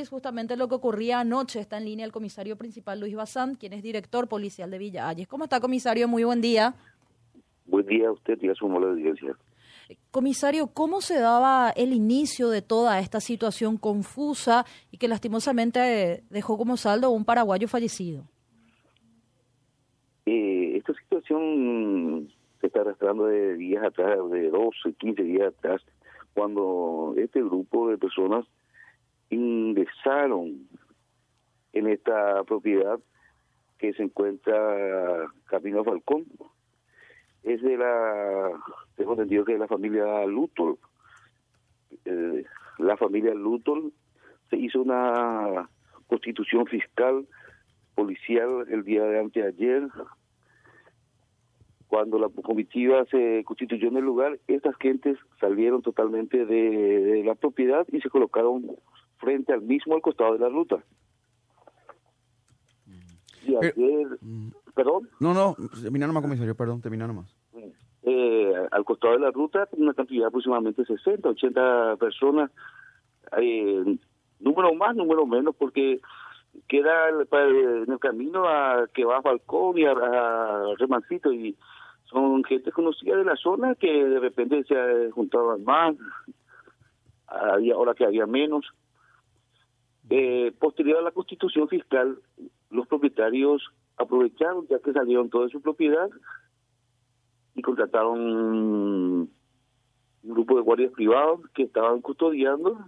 es justamente lo que ocurría anoche. Está en línea el comisario principal Luis Bazán, quien es director policial de Villa Ayes. ¿Cómo está, comisario? Muy buen día. Buen día a usted y a su mola de audiencia. Comisario, ¿cómo se daba el inicio de toda esta situación confusa y que lastimosamente eh, dejó como saldo un paraguayo fallecido? Eh, esta situación se está arrastrando de días atrás, de 12, 15 días atrás, cuando este grupo de personas ingresaron en esta propiedad que se encuentra Camino Falcón. Es de la, tengo entendido que es la familia Lutol. Eh, la familia Lutol se hizo una constitución fiscal policial el día de anteayer. Cuando la comitiva se constituyó en el lugar, estas gentes salieron totalmente de, de la propiedad y se colocaron frente al mismo al costado de la ruta. Y ayer, perdón. No, no, termina nomás, comisario, perdón, termina nomás. Eh, al costado de la ruta, una cantidad de aproximadamente 60, 80 personas, eh, número más, número menos, porque queda en el camino a que va a Falcón y a, a Remancito, y son gente conocida de la zona que de repente se juntaban más, había ahora que había menos. Eh, posterior a la constitución fiscal, los propietarios aprovecharon, ya que salieron toda su propiedad, y contrataron un grupo de guardias privados que estaban custodiando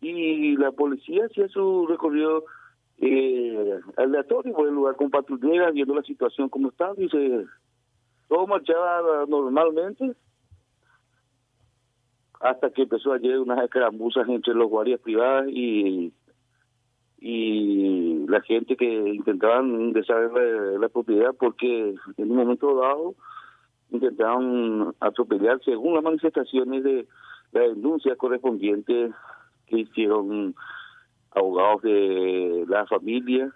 y la policía hacía su recorrido eh, aleatorio por el lugar con patrulleras viendo la situación como estaba y se todo marchaba normalmente hasta que empezó ayer unas escaramuzas entre los guardias privadas y y la gente que intentaban en la, propiedad porque en un momento dado intentaban atropellar según las manifestaciones de la denuncia correspondiente que hicieron abogados de la familia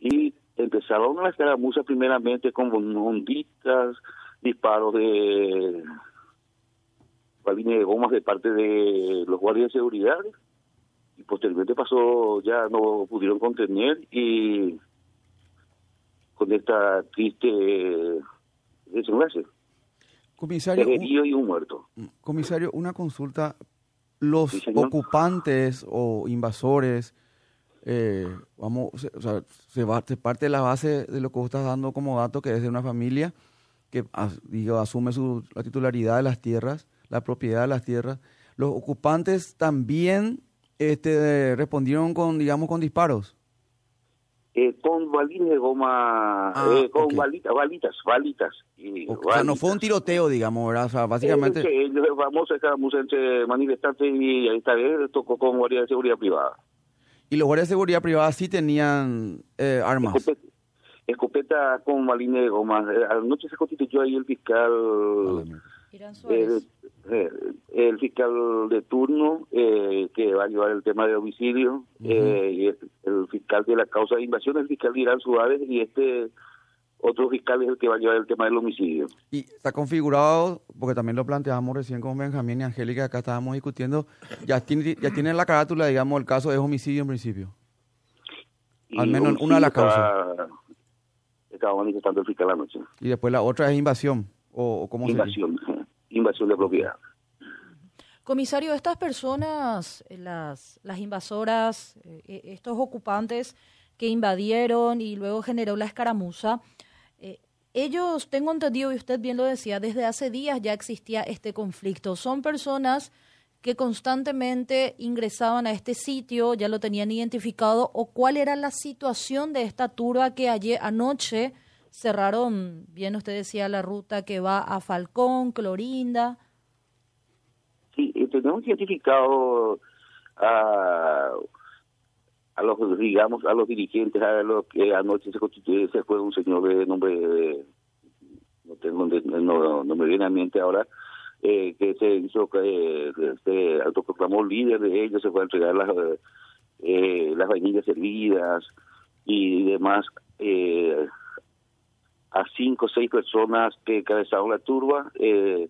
y empezaron las escaramuzas primeramente con onditas, disparos de balines de gomas de parte de los guardias de seguridad y posteriormente pasó, ya no pudieron contener y con esta triste desenlace. Comisario, herido y un muerto. Comisario, una consulta. Los Sí, ocupantes o invasores, eh, vamos, se- o sea, se, va, se parte de la base de lo que vos estás dando como dato, que es de una familia que as- digo, asume su, la titularidad de las tierras, la propiedad de las tierras. Los ocupantes también este, respondieron con, digamos, con disparos. Eh, con balines de goma, Ah, eh, con balitas, balitas, balitas. Y O, o sea, no fue un balitas. tiroteo, digamos, ¿verdad? O sea, básicamente... Eh, que ellos vamos a escaramuzas entre manifestantes y ahí está bien, tocó con guardia de seguridad privada. Y los guardias de seguridad privada sí tenían eh, armas. Escopeta, escopeta con balines de goma. Eh, Anoche se constituyó ahí el fiscal Irán eh, Suárez. Eh, el fiscal de turno eh, que va a llevar el tema de homicidio eh, y el, el fiscal de la causa de invasión el fiscal Irán Suárez y este otro fiscal es el que va a llevar el tema del homicidio. Y está configurado, porque también lo planteamos recién con Benjamín y Angélica, acá estábamos discutiendo, ya tiene, ya tiene la carátula, digamos, el caso es homicidio en principio. Al menos una de las estaba- estaba manifestando el fiscal anoche. Y después la otra es invasión, o, cómo se dice. Invasión de propiedad Comisario, estas personas, eh, las, las invasoras, eh, eh, estos ocupantes que invadieron y luego generó la escaramuza, ellos, tengo entendido, y usted bien lo decía, desde hace días ya existía este conflicto. Son personas que constantemente ingresaban a este sitio, ya lo tenían identificado, o cuál era la situación de esta turba que ayer anoche cerraron, bien usted decía, la ruta que va a Falcón, Clorinda. Sí, eh, tenemos identificado a, a los, digamos, a los dirigentes, a los que anoche se constituye, se fue un señor de nombre, de- no tengo, no, no me viene a mente ahora, eh, que se hizo, que se autoproclamó líder de ellos, se fue a entregar las, eh, las vainillas servidas y demás, eh, a cinco o seis personas que encabezaron la turba, eh,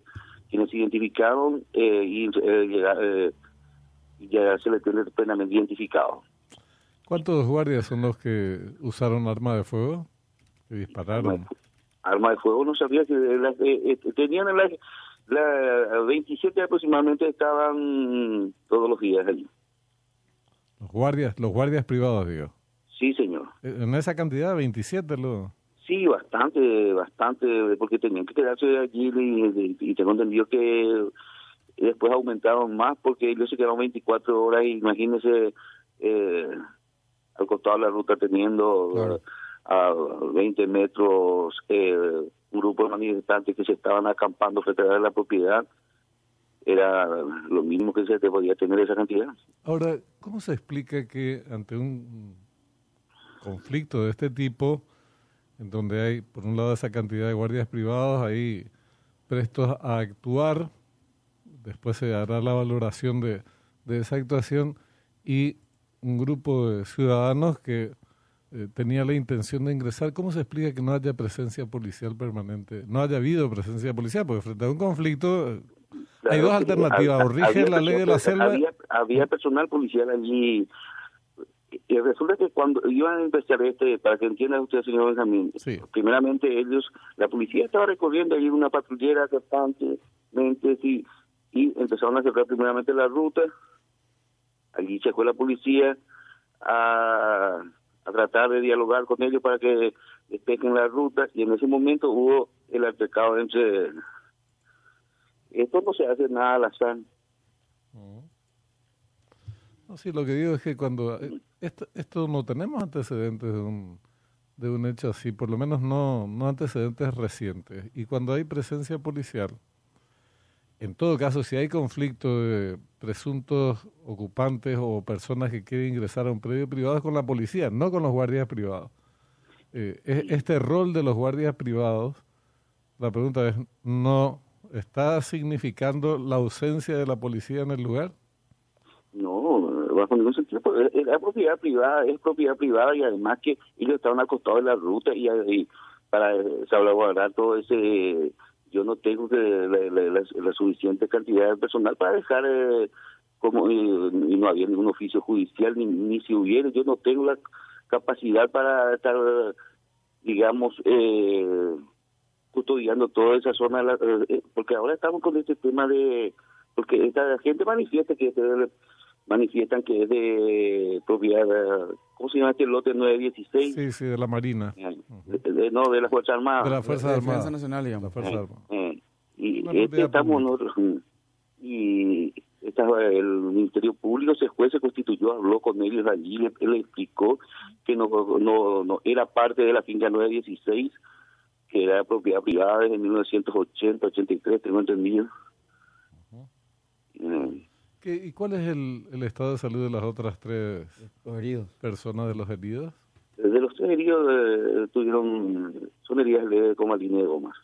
quienes se identificaron eh, y eh, eh, ya se le tiene plenamente identificado. ¿Cuántos guardias son los que usaron arma de fuego? Que dispararon. Arma de fuego, no sabía que eh, eh, tenían las la 27 aproximadamente estaban todos los días allí. Los guardias, los guardias privados, digo. Sí, señor. ¿En esa cantidad, 27? Lo... Sí, bastante, bastante, porque tenían que quedarse allí y, y tengo entendido que después aumentaron más porque ellos se quedaron 24 horas y imagínense eh, al costado de la ruta teniendo a 20 metros eh, un grupo de manifestantes que se estaban acampando frente a la propiedad era lo mismo que se podía tener esa cantidad. Ahora, ¿cómo se explica que ante un conflicto de este tipo, en donde hay, por un lado, esa cantidad de guardias privados ahí prestos a actuar, después se hará la valoración de, de esa actuación, y un grupo de ciudadanos que eh, tenía la intención de ingresar, ¿cómo se explica que no haya presencia policial permanente? No haya habido presencia policial, porque frente a un conflicto eh, hay dos alternativas, o rige la ley de la selva. Había, personal policial allí. Y resulta que cuando iban a empezar este, para que entienda usted, señor Benjamín, primeramente ellos, la policía estaba recorriendo allí una patrullera constantemente y, y empezaron a cerrar primeramente la ruta. Allí se fue la policía a a tratar de dialogar con ellos para que despejen la ruta y en ese momento hubo el altercado entre esto no se hace nada al azar no sí lo que digo es que cuando eh, esto, esto no tenemos antecedentes de un de un hecho así por lo menos no no antecedentes recientes y cuando hay presencia policial en todo caso, si hay conflicto de presuntos ocupantes o personas que quieren ingresar a un predio privado es con la policía, no con los guardias privados. Eh, este rol de los guardias privados, la pregunta es, ¿no está significando la ausencia de la policía en el lugar? No, bajo ningún sentido. Pues, es, propiedad privada, es propiedad privada y además que ellos estaban acostados en la ruta y, y para salvaguardar todo ese yo no tengo que la, suficiente cantidad de personal para dejar eh, como y, no había ningún oficio judicial ni, ni si hubiera yo no tengo la capacidad para estar digamos eh, custodiando toda esa zona eh, porque ahora estamos con este tema de porque esta gente manifiesta que manifiestan que es de propiedad, ¿cómo se llama este lote 916? Sí, sí, de la Marina. no, de las Fuerzas Armadas. De la Fuerza Armada. Nacional, digamos. La Fuerza Armada. y este estamos nosotros, y el Ministerio Público, ese juez se constituyó, habló con ellos allí, le, le explicó que no, no, no era parte de la finca 916, que era propiedad privada desde 1980, 83, tengo entendido. ¿Y cuál es el, el, estado de salud de las otras tres heridos. personas de los heridos? De los tres heridos eh, tuvieron, son heridas leves como línea de gomas.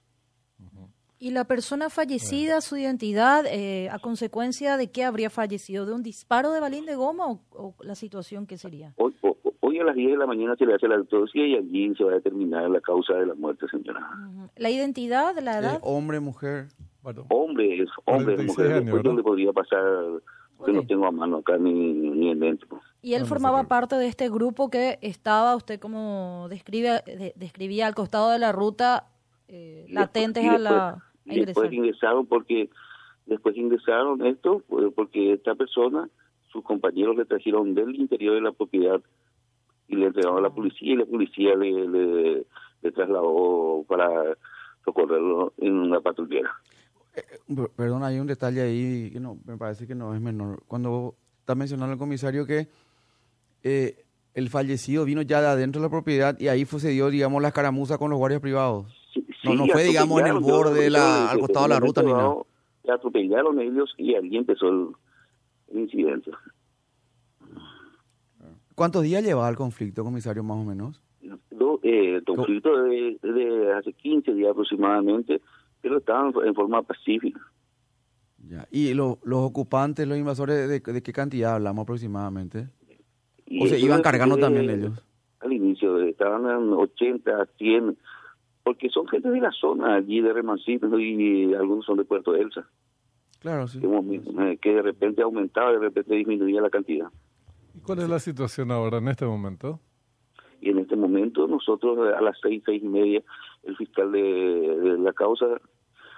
¿Y la persona fallecida, su identidad, eh, a consecuencia de qué habría fallecido? ¿De un disparo de balín de goma o, la situación qué sería? Hoy, hoy, a las 10 de la mañana se le hace la autopsia y allí se va a determinar la causa de la muerte, señora. ¿La identidad, la edad? hombre, mujer. Bueno, hombre, es hombre, mujer. Después le podría pasar, porque no tengo a mano acá ni, ni en dentro. Y él formaba parte de este grupo que estaba, usted como describe, describía al costado de la ruta, eh, latentes a la y después ingresaron porque después ingresaron esto porque esta persona sus compañeros le trajeron del interior de la propiedad y le entregaron a la ah. policía y la policía le, le, le trasladó para socorrerlo en una patrullera. Eh, perdón, hay un detalle ahí que no me parece que no es menor. Cuando está mencionando el comisario que eh, el fallecido vino ya de adentro de la propiedad y ahí fue, se dio, digamos, la escaramuza con los guardias privados. no, no fue, digamos, en el borde, la, al costado de la ruta ni nada. atropellaron ellos y allí empezó el, incidente. ¿Cuántos días llevaba el conflicto, comisario, más o menos? eh, el conflicto de, de, hace 15 días aproximadamente pero estaban en forma pacífica. Ya. ¿Y los ocupantes, los invasores, de, qué cantidad hablamos aproximadamente? ¿O se iban cargando también ellos? Al inicio estaban en 80, 100, porque son gente de la zona allí de Remancito y algunos son de Puerto Elsa. Claro, sí. Que, que de repente aumentaba, de repente disminuía la cantidad. ¿Y cuál es la situación ahora en este momento? Y en este momento nosotros a las seis, seis y media, el fiscal de, la causa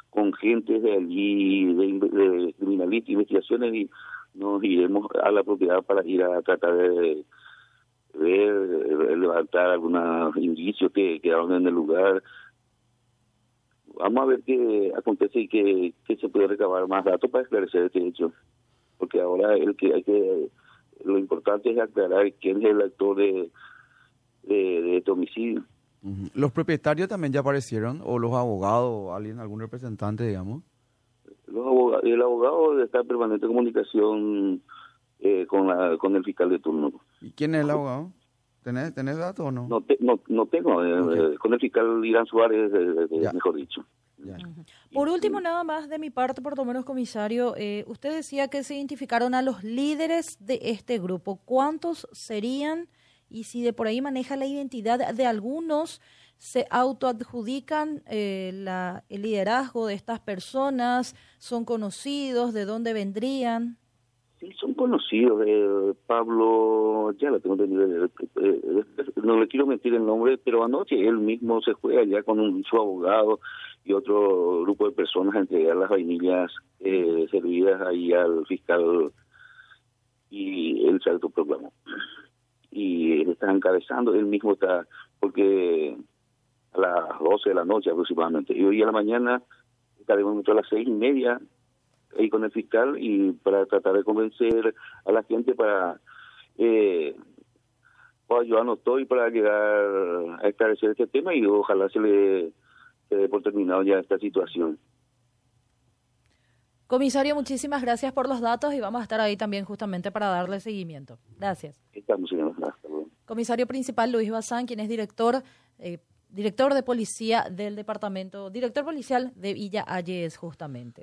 con gente de allí, de, de criminalistas, investigaciones, y nos iremos a la propiedad para ir a tratar de ver, levantar algunos indicios que quedaron en el lugar. Vamos a ver qué acontece y qué, se puede recabar más datos para esclarecer este hecho. Porque ahora el que hay que lo importante es aclarar quién es el actor de, este homicidio. ¿Los propietarios también ya aparecieron? ¿O los abogados o alguien, algún representante, digamos? Los abogados, el abogado está en permanente comunicación eh, con, la, con el fiscal de turno. ¿Y quién es el abogado? ¿Tenés, tenés datos o no? No, no, no tengo. Eh, con el fiscal Irán Suárez, eh, mejor dicho. Por último, nada más de mi parte, por lo menos, comisario, usted decía que se identificaron a los líderes de este grupo. ¿Cuántos serían? Y si de por ahí maneja la identidad de algunos, ¿se autoadjudican la, el liderazgo de estas personas? ¿Son conocidos? ¿De dónde vendrían? Sí, son conocidos. Eh, Pablo, ya la tengo entendido, eh, eh, no le quiero mentir el nombre, pero anoche él mismo se fue allá con un, su abogado y otro grupo de personas a entregar las vainillas eh, servidas ahí al fiscal y él se autoproclamó. Y él está encabezando, él mismo está, porque a las 12 de la noche aproximadamente, y hoy a la mañana estaremos a las seis y media ahí con el fiscal y para tratar de convencer a la gente para eh, ayudarnos todo y para llegar a esclarecer este tema y ojalá se le dé por terminado ya esta situación. Comisario, muchísimas gracias por los datos y vamos a estar ahí también justamente para darle seguimiento. Gracias. Estamos, Comisario principal Luis Bazán, quien es director eh, director de policía del departamento, director policial de Villa Ayes justamente.